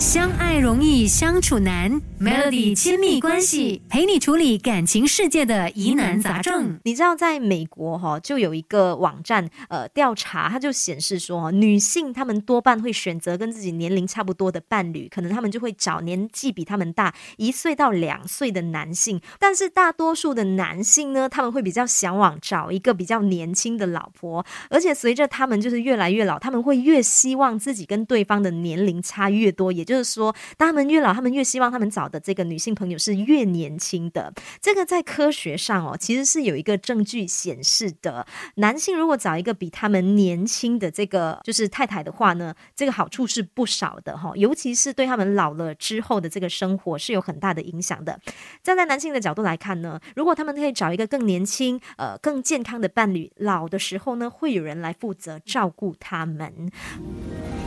相爱容易相处难，Melody 亲密关系陪你处理感情世界的疑难杂症。你知道，在美国哈，就有一个网站，呃，调查，它就显示说，女性她们多半会选择跟自己年龄差不多的伴侣，可能她们就会找年纪比她们大一岁到两岁的男性。但是大多数的男性呢，他们会比较向往找一个比较年轻的老婆，而且随着他们就是越来越老，他们会越希望自己跟对方的年龄差越多，也就是说，当他们越老，他们越希望他们找的这个女性朋友是越年轻的。这个在科学上哦，其实是有一个证据显示的。男性如果找一个比他们年轻的这个就是太太的话呢，这个好处是不少的哈，尤其是对他们老了之后的这个生活是有很大的影响的。站在男性的角度来看呢，如果他们可以找一个更年轻、呃更健康的伴侣，老的时候呢，会有人来负责照顾他们。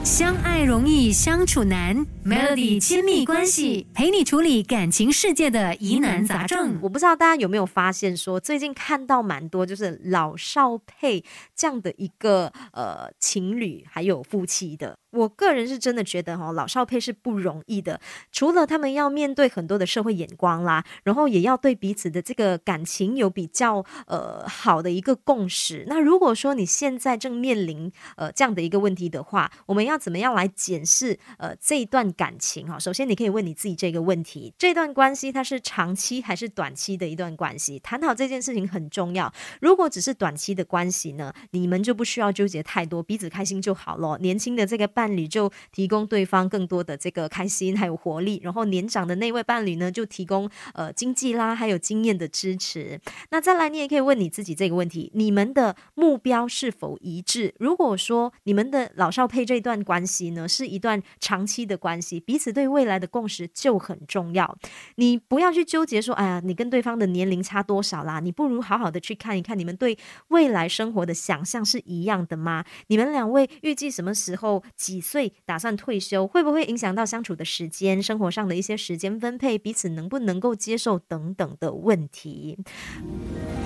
相爱容易相处难，Melody 亲密关系陪你处理感情世界的疑难杂症。我不知道大家有没有发现，说最近看到蛮多就是老少配这样的一个呃情侣还有夫妻的。我个人是真的觉得哈，老少配是不容易的。除了他们要面对很多的社会眼光啦，然后也要对彼此的这个感情有比较呃好的一个共识。那如果说你现在正面临呃这样的一个问题的话，我们要怎么样来检视呃这一段感情哈？首先你可以问你自己这个问题：这段关系它是长期还是短期的一段关系？谈好这件事情很重要。如果只是短期的关系呢，你们就不需要纠结太多，彼此开心就好了。年轻的这个伴。伴侣就提供对方更多的这个开心还有活力，然后年长的那位伴侣呢就提供呃经济啦还有经验的支持。那再来，你也可以问你自己这个问题：你们的目标是否一致？如果说你们的老少配这段关系呢是一段长期的关系，彼此对未来的共识就很重要。你不要去纠结说，哎呀，你跟对方的年龄差多少啦？你不如好好的去看一看，你们对未来生活的想象是一样的吗？你们两位预计什么时候？几岁打算退休，会不会影响到相处的时间、生活上的一些时间分配，彼此能不能够接受等等的问题？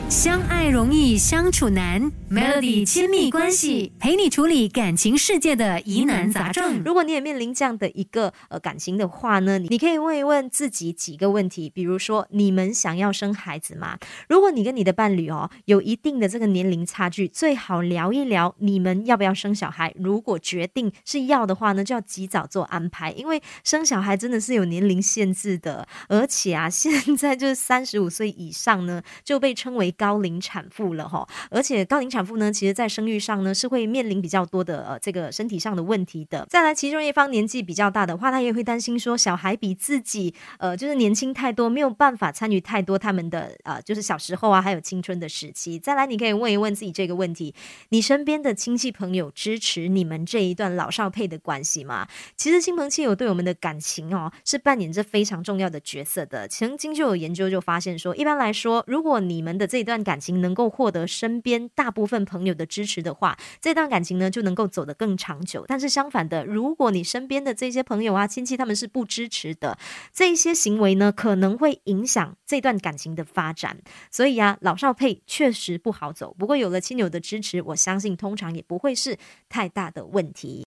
相爱容易相处难，Melody 亲密关系陪你处理感情世界的疑难杂症。如果你也面临这样的一个呃感情的话呢，你可以问一问自己几个问题，比如说你们想要生孩子吗？如果你跟你的伴侣哦有一定的这个年龄差距，最好聊一聊你们要不要生小孩。如果决定是要的话呢，就要及早做安排，因为生小孩真的是有年龄限制的，而且啊，现在就是三十五岁以上呢就被称为。高龄产妇了哈，而且高龄产妇呢，其实在生育上呢是会面临比较多的呃这个身体上的问题的。再来，其中一方年纪比较大的话，他也会担心说小孩比自己呃就是年轻太多，没有办法参与太多他们的呃就是小时候啊还有青春的时期。再来，你可以问一问自己这个问题：你身边的亲戚朋友支持你们这一段老少配的关系吗？其实亲朋戚友对我们的感情哦是扮演着非常重要的角色的。曾经就有研究就发现说，一般来说，如果你们的这段感情能够获得身边大部分朋友的支持的话，这段感情呢就能够走得更长久。但是相反的，如果你身边的这些朋友啊、亲戚他们是不支持的，这一些行为呢可能会影响这段感情的发展。所以啊，老少配确实不好走。不过有了亲友的支持，我相信通常也不会是太大的问题。